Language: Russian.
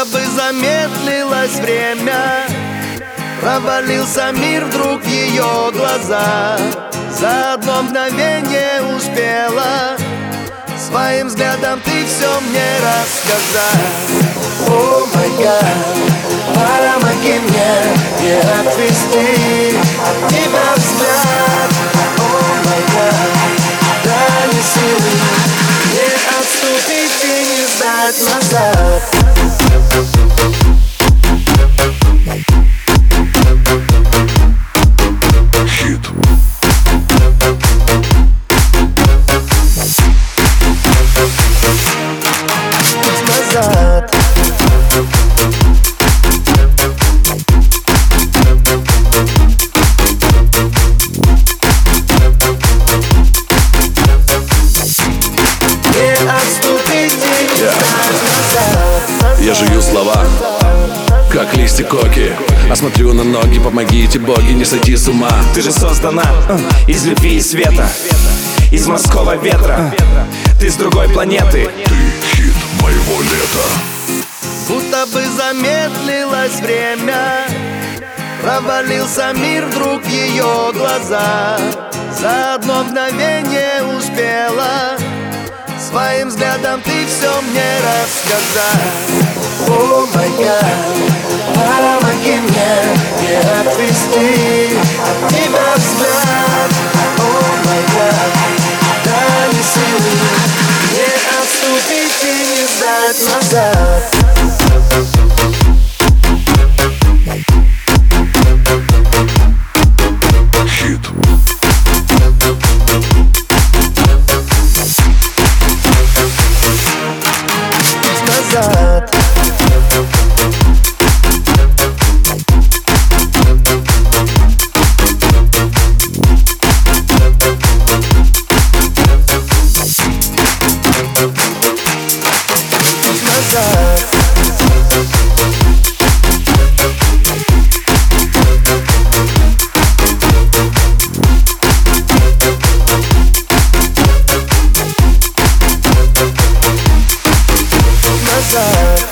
Будто бы замедлилось время. Провалился мир вдруг в ее глаза. За одно мгновение успела. Своим взглядом ты все мне рассказать О май гад, помоги мне не отвести от тебя взгляд. О май гад, дай мне силы не отступить и не сдать назад слова, как листья коки. А смотрю на ноги, помогите боги не сойти с ума. Ты же создана э, из любви и света Из морского ветра. Ты с другой планеты. Ты хит моего лета. Будто бы замедлилось время Провалился мир вдруг в ее глаза За одно мгновение успела. Своим взглядом ты все мне рассказать О май гад, помоги мне не отвести назад